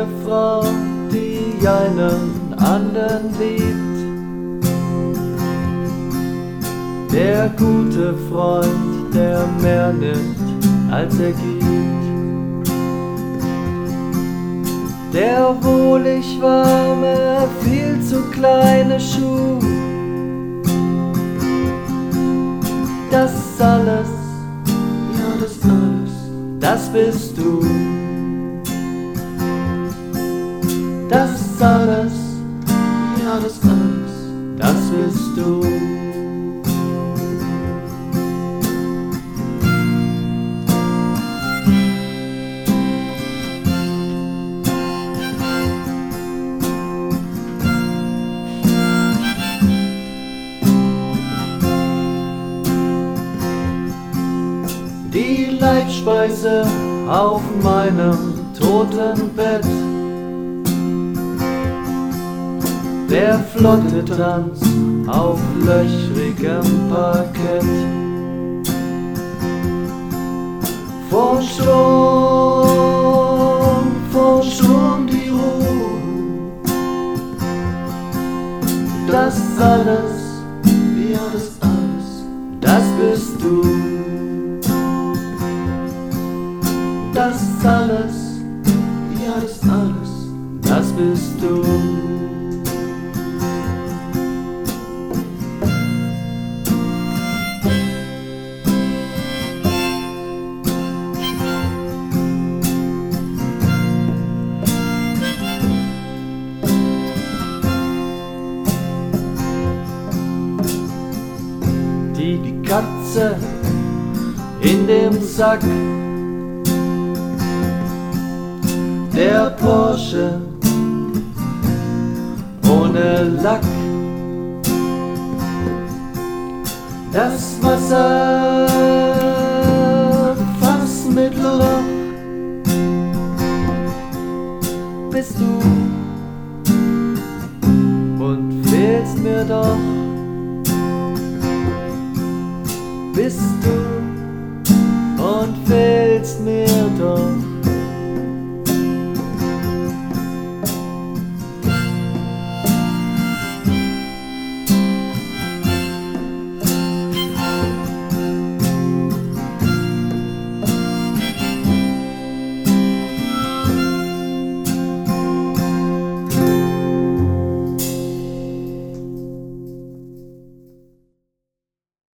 schöne Frau, die einen anderen liebt. Der gute Freund, der mehr nimmt, als er gibt. Der wohlig warme, viel zu kleine Schuh. Das alles, ja das alles, das bist du. Das alles, ja das alles, das bist du. Die Leibspeise auf meinem toten Bett. Der flotte Tanz auf löchrigem Parkett. Vor Sturm, vor Sturm die Ruhe. Das alles, ja das alles, das bist du. Das alles, ja das alles, das bist du. Katze in dem Sack. Der Porsche ohne Lack. Das Wasser fast mit Loch. Bist du und fehlst mir doch. Bist du und fehlst mir doch.